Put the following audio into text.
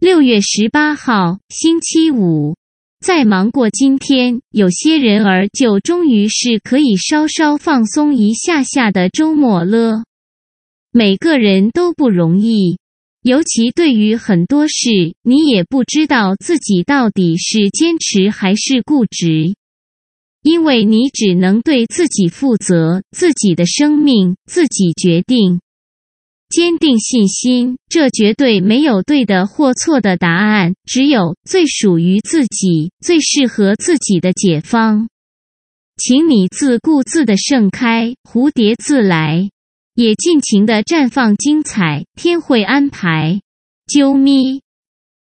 六月十八号，星期五。再忙过今天，有些人儿就终于是可以稍稍放松一下下的周末了。每个人都不容易，尤其对于很多事，你也不知道自己到底是坚持还是固执，因为你只能对自己负责，自己的生命自己决定。坚定信心，这绝对没有对的或错的答案，只有最属于自己、最适合自己的解方。请你自顾自的盛开，蝴蝶自来，也尽情的绽放精彩，天会安排。啾咪。